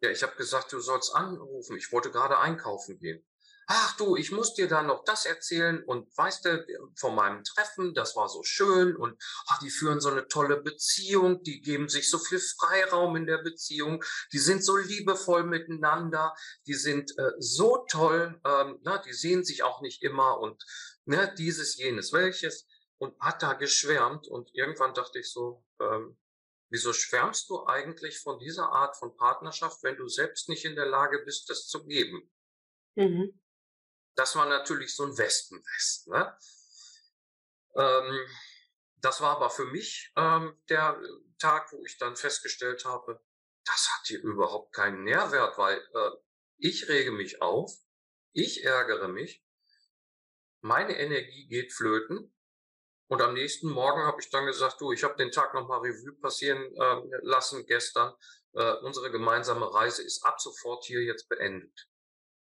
ja, ich habe gesagt, du sollst anrufen. Ich wollte gerade einkaufen gehen ach du, ich muss dir da noch das erzählen und weißt du, von meinem Treffen, das war so schön und ach, die führen so eine tolle Beziehung, die geben sich so viel Freiraum in der Beziehung, die sind so liebevoll miteinander, die sind äh, so toll, ähm, na, die sehen sich auch nicht immer und ne, dieses, jenes, welches und hat da geschwärmt und irgendwann dachte ich so, ähm, wieso schwärmst du eigentlich von dieser Art von Partnerschaft, wenn du selbst nicht in der Lage bist, das zu geben? Mhm. Das war natürlich so ein Westenwest. Ne? Ähm, das war aber für mich ähm, der Tag, wo ich dann festgestellt habe, das hat hier überhaupt keinen Nährwert, weil äh, ich rege mich auf, ich ärgere mich, meine Energie geht flöten. Und am nächsten Morgen habe ich dann gesagt, du, ich habe den Tag nochmal Revue passieren äh, lassen gestern. Äh, unsere gemeinsame Reise ist ab sofort hier jetzt beendet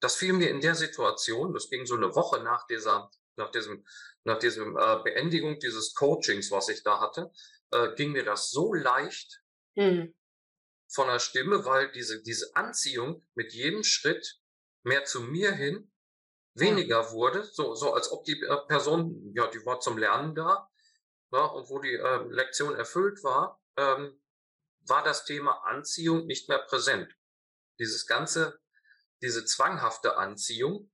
das fiel mir in der Situation, das ging so eine Woche nach dieser, nach diesem, nach diesem äh, Beendigung dieses Coachings, was ich da hatte, äh, ging mir das so leicht mhm. von der Stimme, weil diese, diese Anziehung mit jedem Schritt mehr zu mir hin weniger wurde, so, so als ob die äh, Person, ja, die war zum Lernen da, ja, und wo die äh, Lektion erfüllt war, ähm, war das Thema Anziehung nicht mehr präsent. Dieses ganze diese zwanghafte Anziehung.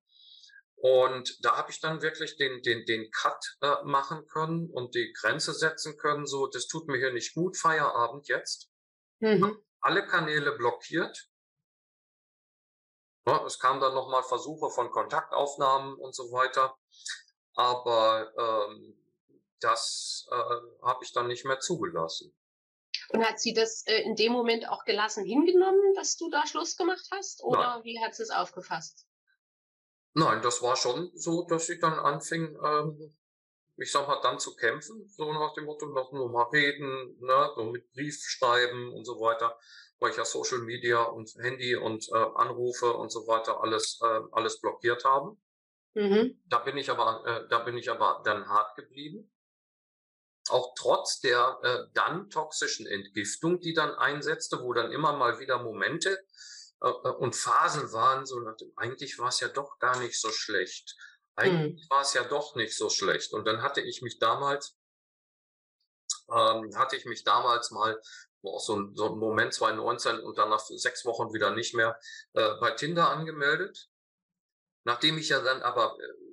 Und da habe ich dann wirklich den, den, den Cut äh, machen können und die Grenze setzen können, so, das tut mir hier nicht gut, Feierabend jetzt. Mhm. Alle Kanäle blockiert. Ja, es kam dann nochmal Versuche von Kontaktaufnahmen und so weiter. aber ähm, das äh, habe ich dann nicht mehr zugelassen. Und hat sie das äh, in dem Moment auch gelassen hingenommen, dass du da Schluss gemacht hast? Oder Nein. wie hat sie es aufgefasst? Nein, das war schon so, dass sie dann anfing, ähm, ich sag mal, dann zu kämpfen, so nach dem Motto, noch nur mal reden, ne, so mit Brief schreiben und so weiter, weil ich ja Social Media und Handy und äh, Anrufe und so weiter alles, äh, alles blockiert habe. Mhm. Da bin ich aber, äh, da bin ich aber dann hart geblieben. Auch trotz der äh, dann toxischen Entgiftung, die dann einsetzte, wo dann immer mal wieder Momente äh, äh und Phasen waren, so eigentlich war es ja doch gar nicht so schlecht. Eigentlich mhm. war es ja doch nicht so schlecht. Und dann hatte ich mich damals, ähm, hatte ich mich damals mal auch so ein, so ein Moment 2019 und dann nach sechs Wochen wieder nicht mehr äh, bei Tinder angemeldet. Nachdem ich ja dann aber äh,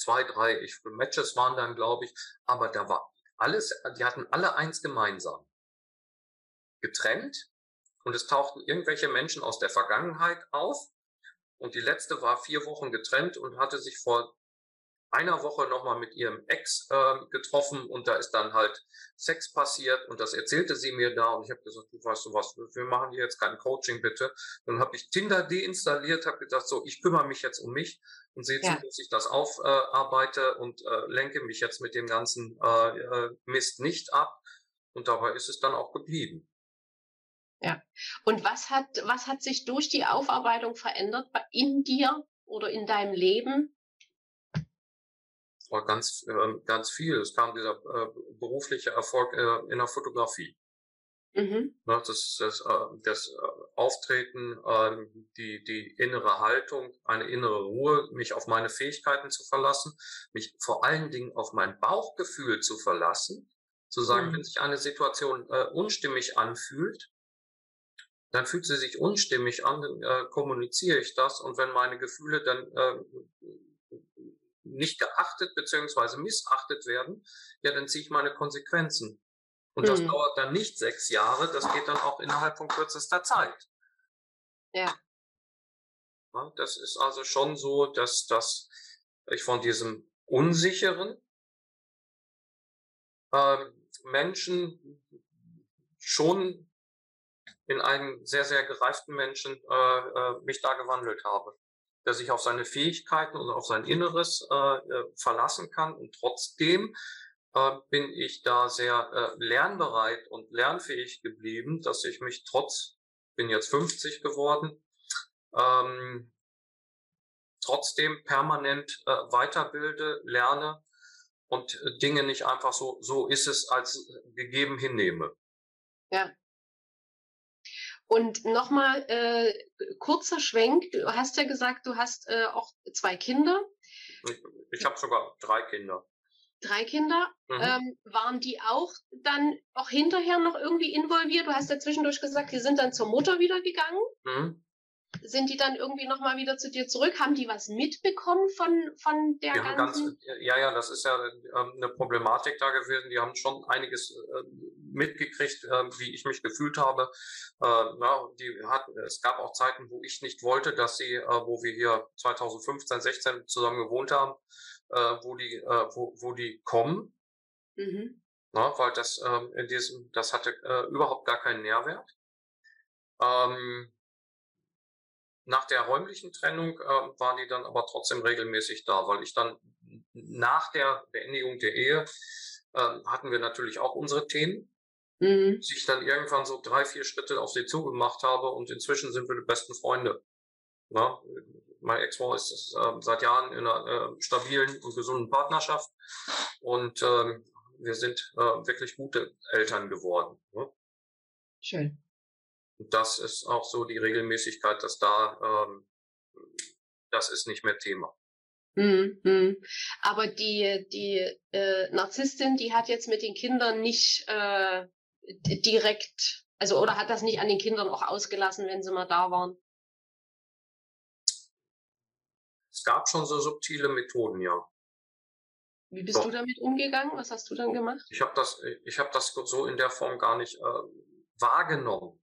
zwei, drei ich, Matches waren dann, glaube ich, aber da war alles, die hatten alle eins gemeinsam. Getrennt und es tauchten irgendwelche Menschen aus der Vergangenheit auf und die letzte war vier Wochen getrennt und hatte sich vor einer Woche nochmal mit ihrem Ex äh, getroffen und da ist dann halt Sex passiert und das erzählte sie mir da und ich habe gesagt, du weißt du was, wir machen hier jetzt kein Coaching bitte. Dann habe ich Tinder deinstalliert, habe gedacht, so, ich kümmere mich jetzt um mich und sehe ja. zu, dass ich das aufarbeite äh, und äh, lenke mich jetzt mit dem ganzen äh, äh, Mist nicht ab. Und dabei ist es dann auch geblieben. Ja. Und was hat, was hat sich durch die Aufarbeitung verändert in dir oder in deinem Leben? War ganz, äh, ganz viel. Es kam dieser äh, berufliche Erfolg äh, in der Fotografie. Mhm. Ne, das, das, äh, das äh, Auftreten, äh, die, die innere Haltung, eine innere Ruhe, mich auf meine Fähigkeiten zu verlassen, mich vor allen Dingen auf mein Bauchgefühl zu verlassen, zu sagen, mhm. wenn sich eine Situation äh, unstimmig anfühlt, dann fühlt sie sich unstimmig an, äh, kommuniziere ich das und wenn meine Gefühle dann äh, nicht geachtet beziehungsweise missachtet werden, ja, dann ziehe ich meine Konsequenzen. Und das mhm. dauert dann nicht sechs Jahre, das geht dann auch innerhalb von kürzester Zeit. Ja. ja das ist also schon so, dass, dass ich von diesem unsicheren äh, Menschen schon in einen sehr, sehr gereiften Menschen äh, äh, mich da gewandelt habe. Der sich auf seine Fähigkeiten und auf sein Inneres äh, äh, verlassen kann und trotzdem äh, bin ich da sehr äh, lernbereit und lernfähig geblieben, dass ich mich trotz, bin jetzt 50 geworden, ähm, trotzdem permanent äh, weiterbilde, lerne und Dinge nicht einfach so, so ist es als gegeben hinnehme. Ja, und nochmal äh, kurzer Schwenk. Du hast ja gesagt, du hast äh, auch zwei Kinder. Ich, ich habe sogar drei Kinder. Drei Kinder. Mhm. Ähm, waren die auch dann auch hinterher noch irgendwie involviert? Du hast ja zwischendurch gesagt, die sind dann zur Mutter wieder gegangen. Mhm sind die dann irgendwie nochmal wieder zu dir zurück? Haben die was mitbekommen von, von der die ganzen? Ganz, ja, ja, das ist ja ähm, eine Problematik da gewesen. Die haben schon einiges äh, mitgekriegt, äh, wie ich mich gefühlt habe. Äh, na, die hatten, es gab auch Zeiten, wo ich nicht wollte, dass sie, wo wir hier 2015, 16 zusammen gewohnt haben, wo die, wo, wo die kommen. Mhm. Na, weil das ähm, in diesem, das hatte überhaupt gar keinen Nährwert. Ähm, nach der räumlichen Trennung äh, waren die dann aber trotzdem regelmäßig da, weil ich dann nach der Beendigung der Ehe äh, hatten wir natürlich auch unsere Themen. Mhm. Ich dann irgendwann so drei, vier Schritte auf sie zugemacht habe und inzwischen sind wir die besten Freunde. Na, mein Ex-Frau ist äh, seit Jahren in einer äh, stabilen und gesunden Partnerschaft und ähm, wir sind äh, wirklich gute Eltern geworden. Ne? Schön. Und das ist auch so die Regelmäßigkeit, dass da, ähm, das ist nicht mehr Thema. Mhm, mhm. Aber die, die äh, Narzisstin, die hat jetzt mit den Kindern nicht äh, direkt, also oder hat das nicht an den Kindern auch ausgelassen, wenn sie mal da waren? Es gab schon so subtile Methoden, ja. Wie bist Doch. du damit umgegangen? Was hast du dann gemacht? Ich habe das, ich habe das so in der Form gar nicht äh, wahrgenommen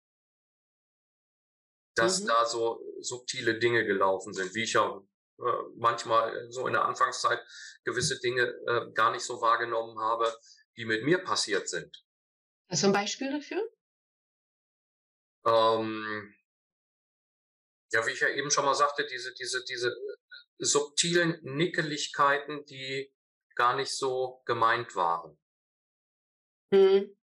dass mhm. da so subtile Dinge gelaufen sind, wie ich ja äh, manchmal so in der Anfangszeit gewisse Dinge äh, gar nicht so wahrgenommen habe, die mit mir passiert sind. Hast du ein Beispiel dafür? Ähm, ja, wie ich ja eben schon mal sagte, diese, diese, diese subtilen Nickeligkeiten, die gar nicht so gemeint waren. Mhm.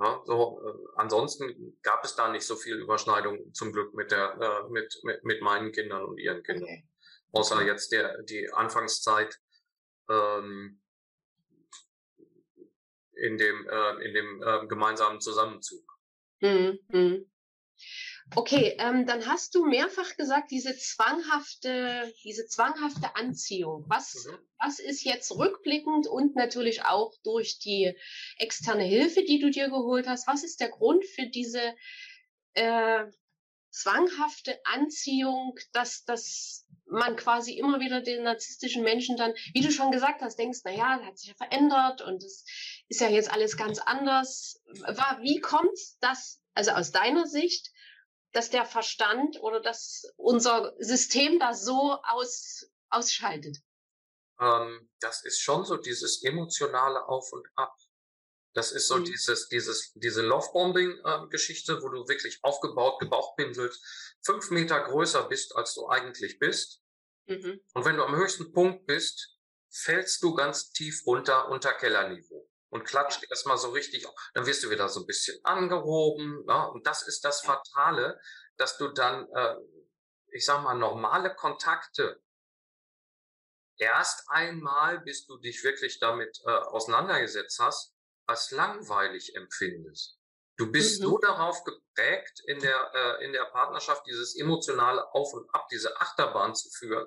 Ja, so, äh, ansonsten gab es da nicht so viel Überschneidung zum Glück mit der äh, mit, mit mit meinen Kindern und ihren Kindern, okay. außer jetzt der die Anfangszeit ähm, in dem äh, in dem äh, gemeinsamen Zusammenzug. Mhm. Okay, ähm, dann hast du mehrfach gesagt, diese zwanghafte, diese zwanghafte Anziehung. Was, mhm. was ist jetzt rückblickend und natürlich auch durch die externe Hilfe, die du dir geholt hast, was ist der Grund für diese äh, zwanghafte Anziehung, dass, dass man quasi immer wieder den narzisstischen Menschen dann, wie du schon gesagt hast, denkst, na ja, hat sich ja verändert und es ist ja jetzt alles ganz anders. Wie kommt das, also aus deiner Sicht, dass der Verstand oder dass unser System da so aus, ausschaltet? Ähm, das ist schon so dieses emotionale Auf und Ab. Das ist so mhm. dieses, dieses, diese Lovebombing-Geschichte, wo du wirklich aufgebaut, gebauchpinselt, fünf Meter größer bist, als du eigentlich bist. Mhm. Und wenn du am höchsten Punkt bist, fällst du ganz tief runter unter Kellerniveau und klatscht erstmal so richtig, dann wirst du wieder so ein bisschen angehoben. Ja? Und das ist das Fatale, dass du dann, äh, ich sag mal, normale Kontakte erst einmal, bis du dich wirklich damit äh, auseinandergesetzt hast, als langweilig empfindest. Du bist mhm. so darauf geprägt, in der, äh, in der Partnerschaft dieses emotionale Auf und Ab, diese Achterbahn zu führen,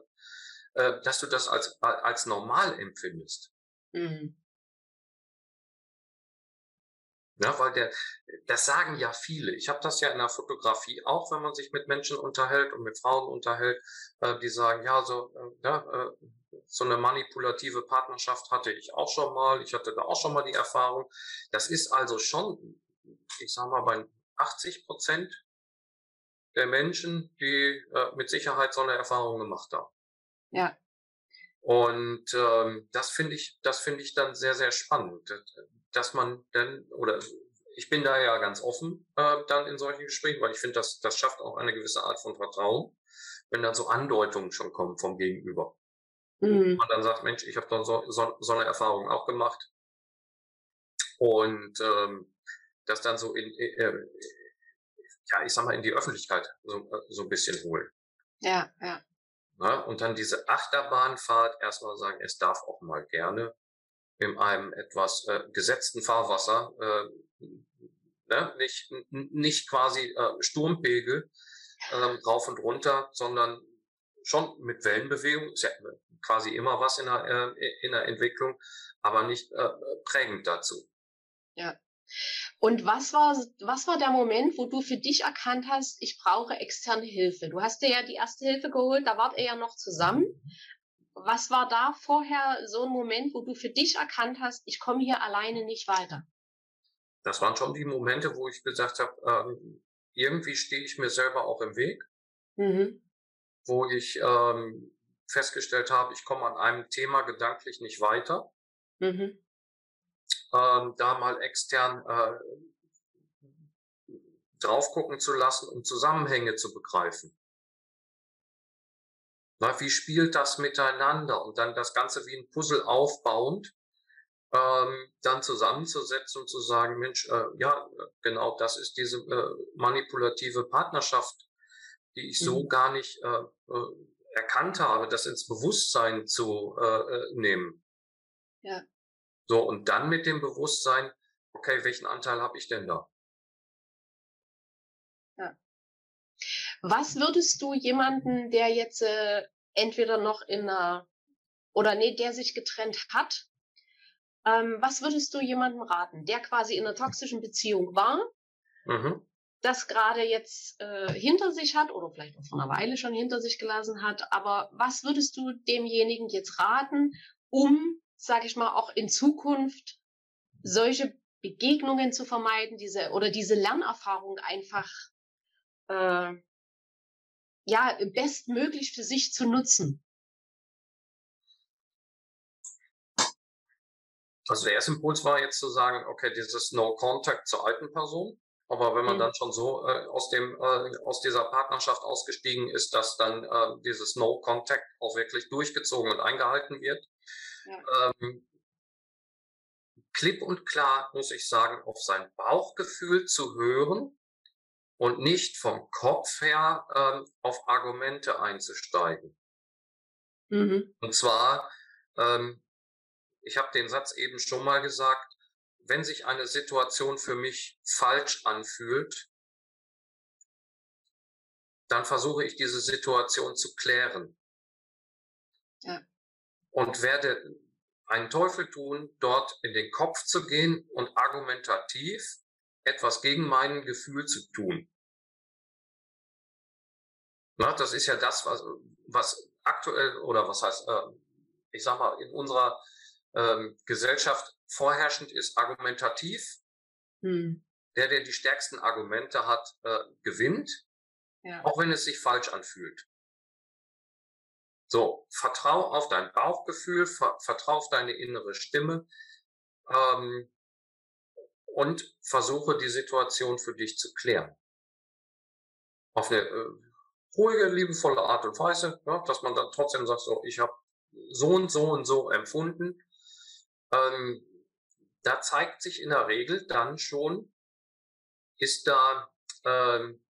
äh, dass du das als, als normal empfindest. Mhm. Ja, weil der, das sagen ja viele. Ich habe das ja in der Fotografie auch, wenn man sich mit Menschen unterhält und mit Frauen unterhält, äh, die sagen, ja, so, äh, ja, äh, so eine manipulative Partnerschaft hatte ich auch schon mal. Ich hatte da auch schon mal die Erfahrung. Das ist also schon, ich sag mal, bei 80 Prozent der Menschen, die äh, mit Sicherheit so eine Erfahrung gemacht haben. Ja. Und ähm, das finde ich, das finde ich dann sehr, sehr spannend dass man dann, oder ich bin da ja ganz offen äh, dann in solchen Gesprächen, weil ich finde, das, das schafft auch eine gewisse Art von Vertrauen, wenn dann so Andeutungen schon kommen vom Gegenüber. Mhm. Man dann sagt, Mensch, ich habe dann so, so, so eine Erfahrung auch gemacht. Und ähm, das dann so in, äh, äh ja, ich sag mal, in die Öffentlichkeit so, äh, so ein bisschen holen. Ja, ja. Na, und dann diese Achterbahnfahrt erstmal sagen, es darf auch mal gerne in einem etwas äh, gesetzten Fahrwasser, äh, ne? nicht, nicht quasi äh, Sturmpegel äh, rauf und runter, sondern schon mit Wellenbewegung, ist ja quasi immer was in der, äh, in der Entwicklung, aber nicht äh, prägend dazu. Ja. Und was war, was war der Moment, wo du für dich erkannt hast, ich brauche externe Hilfe? Du hast dir ja die erste Hilfe geholt, da wart ihr ja noch zusammen. Was war da vorher so ein Moment, wo du für dich erkannt hast, ich komme hier alleine nicht weiter? Das waren schon die Momente, wo ich gesagt habe, ähm, irgendwie stehe ich mir selber auch im Weg, mhm. wo ich ähm, festgestellt habe, ich komme an einem Thema gedanklich nicht weiter. Mhm. Ähm, da mal extern äh, drauf gucken zu lassen, um Zusammenhänge zu begreifen. Na, wie spielt das miteinander? Und dann das Ganze wie ein Puzzle aufbauend, ähm, dann zusammenzusetzen und zu sagen, Mensch, äh, ja, genau das ist diese äh, manipulative Partnerschaft, die ich so mhm. gar nicht äh, äh, erkannt habe, das ins Bewusstsein zu äh, äh, nehmen. Ja. So, und dann mit dem Bewusstsein, okay, welchen Anteil habe ich denn da? Was würdest du jemanden, der jetzt äh, entweder noch in einer oder nee, der sich getrennt hat, ähm, was würdest du jemandem raten, der quasi in einer toxischen Beziehung war, mhm. das gerade jetzt äh, hinter sich hat oder vielleicht auch vor einer Weile schon hinter sich gelassen hat, aber was würdest du demjenigen jetzt raten, um, sage ich mal, auch in Zukunft solche Begegnungen zu vermeiden, diese oder diese Lernerfahrung einfach äh, ja bestmöglich für sich zu nutzen? Also der erste Impuls war jetzt zu sagen, okay, dieses No Contact zur alten Person. Aber wenn man mhm. dann schon so äh, aus dem äh, aus dieser Partnerschaft ausgestiegen ist, dass dann äh, dieses No Contact auch wirklich durchgezogen und eingehalten wird, ja. ähm, klipp und klar muss ich sagen, auf sein Bauchgefühl zu hören und nicht vom Kopf her ähm, auf Argumente einzusteigen. Mhm. Und zwar, ähm, ich habe den Satz eben schon mal gesagt, wenn sich eine Situation für mich falsch anfühlt, dann versuche ich diese Situation zu klären. Ja. Und werde einen Teufel tun, dort in den Kopf zu gehen und argumentativ etwas gegen mein Gefühl zu tun. Na, das ist ja das, was, was aktuell oder was heißt, äh, ich sag mal, in unserer ähm, Gesellschaft vorherrschend ist, argumentativ. Hm. Der, der die stärksten Argumente hat, äh, gewinnt, ja. auch wenn es sich falsch anfühlt. So, vertrau auf dein Bauchgefühl, ver vertrau auf deine innere Stimme ähm, und versuche die Situation für dich zu klären. Auf eine äh, ruhige, liebevolle Art und Weise, ja, dass man dann trotzdem sagt, so, ich habe so und so und so empfunden ähm, da zeigt sich in der Regel dann schon, ist da, ähm,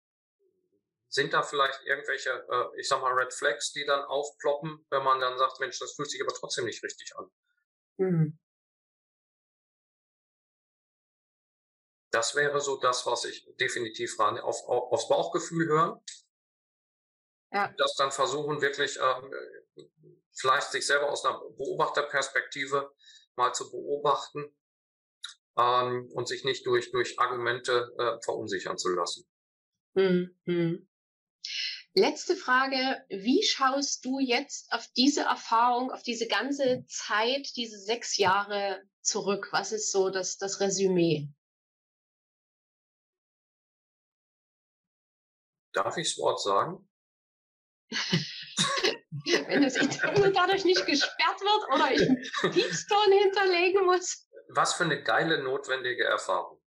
sind da vielleicht irgendwelche, äh, ich sag mal, Red Flags, die dann aufploppen, wenn man dann sagt, Mensch, das fühlt sich aber trotzdem nicht richtig an. Mhm. Das wäre so das, was ich definitiv ran, auf, auf, aufs Bauchgefühl hören. Ja. Das dann versuchen, wirklich ähm, vielleicht sich selber aus einer Beobachterperspektive mal zu beobachten ähm, und sich nicht durch, durch Argumente äh, verunsichern zu lassen. Mhm. Letzte Frage, wie schaust du jetzt auf diese Erfahrung, auf diese ganze Zeit, diese sechs Jahre zurück? Was ist so das, das Resümee? Darf ich das Wort sagen? Wenn das Internet dadurch nicht gesperrt wird oder ich einen Piepston hinterlegen muss. Was für eine geile, notwendige Erfahrung.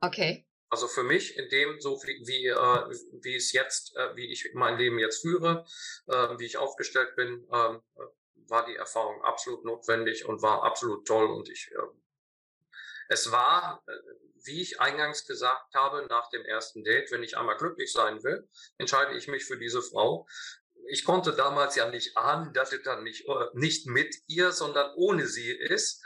Okay. Also für mich, in dem, so wie, wie, äh, wie es jetzt, äh, wie ich mein Leben jetzt führe, äh, wie ich aufgestellt bin, äh, war die Erfahrung absolut notwendig und war absolut toll. Und ich, äh, es war, äh, wie ich eingangs gesagt habe, nach dem ersten Date, wenn ich einmal glücklich sein will, entscheide ich mich für diese Frau ich konnte damals ja nicht ahnen, dass es dann nicht, äh, nicht mit ihr, sondern ohne sie ist.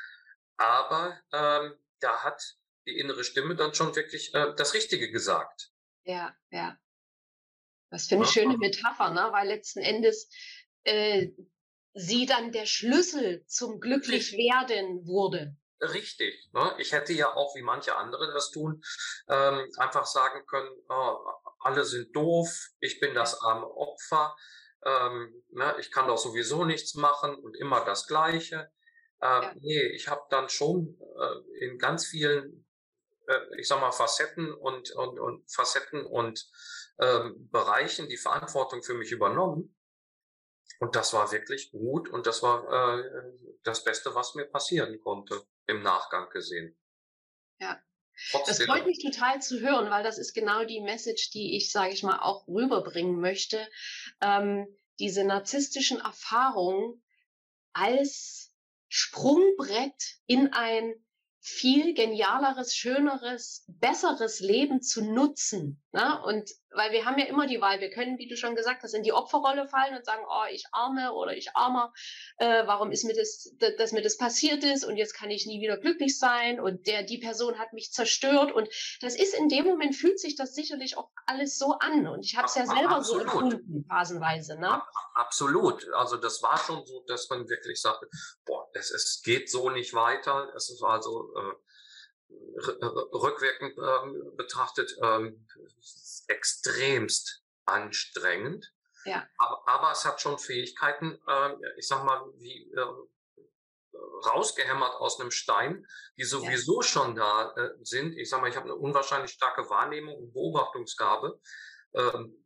Aber ähm, da hat die innere Stimme dann schon wirklich äh, das Richtige gesagt. Ja, ja. Was für eine ja. schöne Metapher, ne? Weil letzten Endes äh, sie dann der Schlüssel zum Glücklichwerden wurde. Richtig. Ne? Ich hätte ja auch, wie manche andere das tun, ähm, einfach sagen können, oh, alle sind doof, ich bin das arme Opfer ähm, ne, ich kann doch sowieso nichts machen und immer das Gleiche. Äh, ja. Nee, ich habe dann schon äh, in ganz vielen, äh, ich sag mal, Facetten und, und, und Facetten und ähm, Bereichen die Verantwortung für mich übernommen. Und das war wirklich gut und das war äh, das Beste, was mir passieren konnte, im Nachgang gesehen. Ja. Trotzdem. Das freut mich total zu hören, weil das ist genau die Message, die ich, sage ich mal, auch rüberbringen möchte. Ähm, diese narzisstischen Erfahrungen als Sprungbrett in ein viel genialeres, schöneres, besseres Leben zu nutzen. Ne? Und weil wir haben ja immer die Wahl, wir können, wie du schon gesagt hast, in die Opferrolle fallen und sagen, oh, ich arme oder ich armer, äh, warum ist mir das, dass mir das passiert ist und jetzt kann ich nie wieder glücklich sein und der, die Person hat mich zerstört und das ist in dem Moment fühlt sich das sicherlich auch alles so an und ich habe es ja selber Absolut. so empfunden, phasenweise. Ne? Absolut. Also das war schon so, dass man wirklich sagte, boah, es, es geht so nicht weiter. Es ist also äh, rückwirkend äh, betrachtet ähm, extremst anstrengend. Ja. Aber, aber, es hat schon Fähigkeiten, äh, ich sag mal, wie äh, rausgehämmert aus einem Stein, die sowieso ja. schon da äh, sind. Ich sag mal, ich habe eine unwahrscheinlich starke Wahrnehmung und Beobachtungsgabe. Ähm,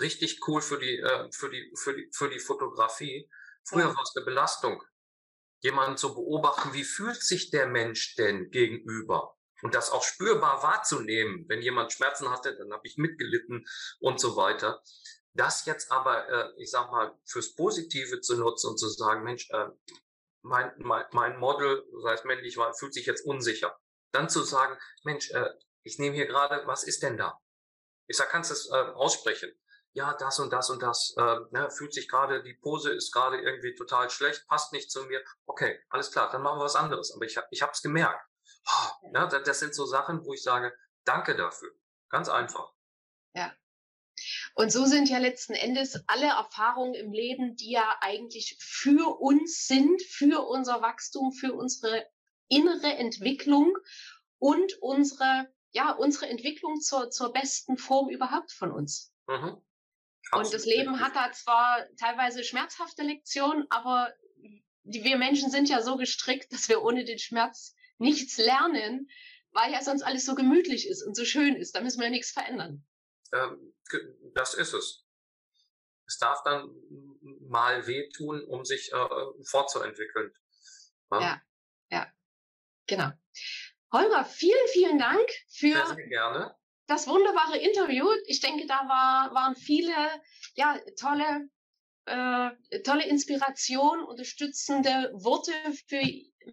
richtig cool für die, äh, für die, für die, für die Fotografie. Früher ja. war es eine Belastung, jemanden zu beobachten, wie fühlt sich der Mensch denn gegenüber? Und das auch spürbar wahrzunehmen. Wenn jemand Schmerzen hatte, dann habe ich mitgelitten und so weiter. Das jetzt aber, äh, ich sag mal, fürs Positive zu nutzen und zu sagen, Mensch, äh, mein, mein, mein Model, sei es männlich, fühlt sich jetzt unsicher. Dann zu sagen, Mensch, äh, ich nehme hier gerade, was ist denn da? Ich sag, kannst du es äh, aussprechen? Ja, das und das und das. Äh, ne, fühlt sich gerade, die Pose ist gerade irgendwie total schlecht, passt nicht zu mir. Okay, alles klar, dann machen wir was anderes. Aber ich, ich habe es gemerkt. Oh, ne, das sind so Sachen, wo ich sage, danke dafür. Ganz einfach. Ja. Und so sind ja letzten Endes alle Erfahrungen im Leben, die ja eigentlich für uns sind, für unser Wachstum, für unsere innere Entwicklung und unsere, ja, unsere Entwicklung zur, zur besten Form überhaupt von uns. Mhm. Und das Leben hat da zwar teilweise schmerzhafte Lektionen, aber die, wir Menschen sind ja so gestrickt, dass wir ohne den Schmerz nichts lernen, weil ja sonst alles so gemütlich ist und so schön ist. Da müssen wir ja nichts verändern. Ähm, das ist es. Es darf dann mal wehtun, um sich äh, fortzuentwickeln. Ja? ja, ja, genau. Holger, vielen, vielen Dank für sehr, sehr gerne das wunderbare Interview. Ich denke, da war, waren viele ja, tolle, äh, tolle Inspiration, unterstützende Worte für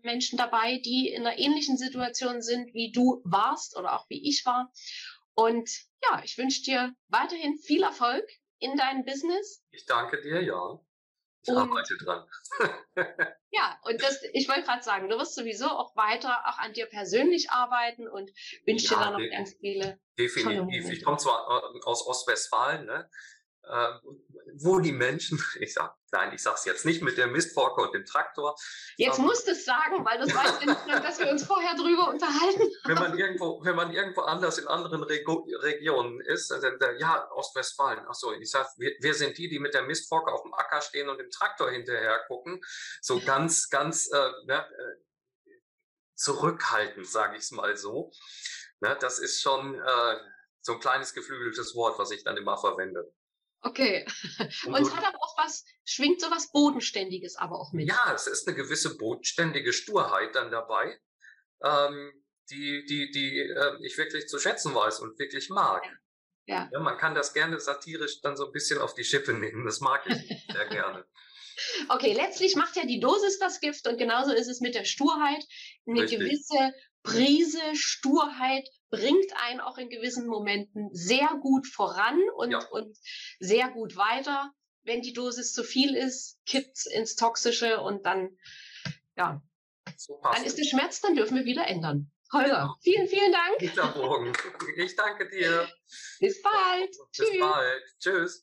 Menschen dabei, die in einer ähnlichen Situation sind, wie du warst oder auch wie ich war. Und ja, ich wünsche dir weiterhin viel Erfolg in deinem Business. Ich danke dir, ja. Ich und, arbeite dran. ja, und das, ich wollte gerade sagen, du wirst sowieso auch weiter auch an dir persönlich arbeiten und wünsche ja, dir da noch ganz viele. Definitiv. Ich komme zwar äh, aus Ostwestfalen, ne? Äh, wo die Menschen, ich sag, nein, ich sag's jetzt nicht mit dem Mistforker und dem Traktor. Jetzt ähm, musst du es sagen, weil das weißt du nicht, dass wir uns vorher drüber unterhalten. Wenn man irgendwo, wenn man irgendwo anders in anderen Rego Regionen ist, dann, dann, ja, Ostwestfalen, ach so, ich sag, wir, wir sind die, die mit der Mistforker auf dem Acker stehen und dem Traktor hinterher gucken. So ganz, ganz, äh, ne, äh, zurückhaltend, sage ich es mal so. Ne, das ist schon äh, so ein kleines geflügeltes Wort, was ich dann immer verwende. Okay. Und es hat aber auch was, schwingt so was Bodenständiges aber auch mit. Ja, es ist eine gewisse bodenständige Sturheit dann dabei, ähm, die, die, die äh, ich wirklich zu schätzen weiß und wirklich mag. Ja. ja. Man kann das gerne satirisch dann so ein bisschen auf die Schippe nehmen. Das mag ich sehr gerne. Okay, letztlich macht ja die Dosis das Gift und genauso ist es mit der Sturheit. Eine Richtig. gewisse Prise Sturheit bringt einen auch in gewissen Momenten sehr gut voran und, ja. und sehr gut weiter. Wenn die Dosis zu viel ist, kippt ins Toxische und dann, ja, so dann ist der Schmerz, dann dürfen wir wieder ändern. Holger, vielen, vielen Dank. Ich danke dir. Bis bald. Bis Tschüss. bald. Tschüss.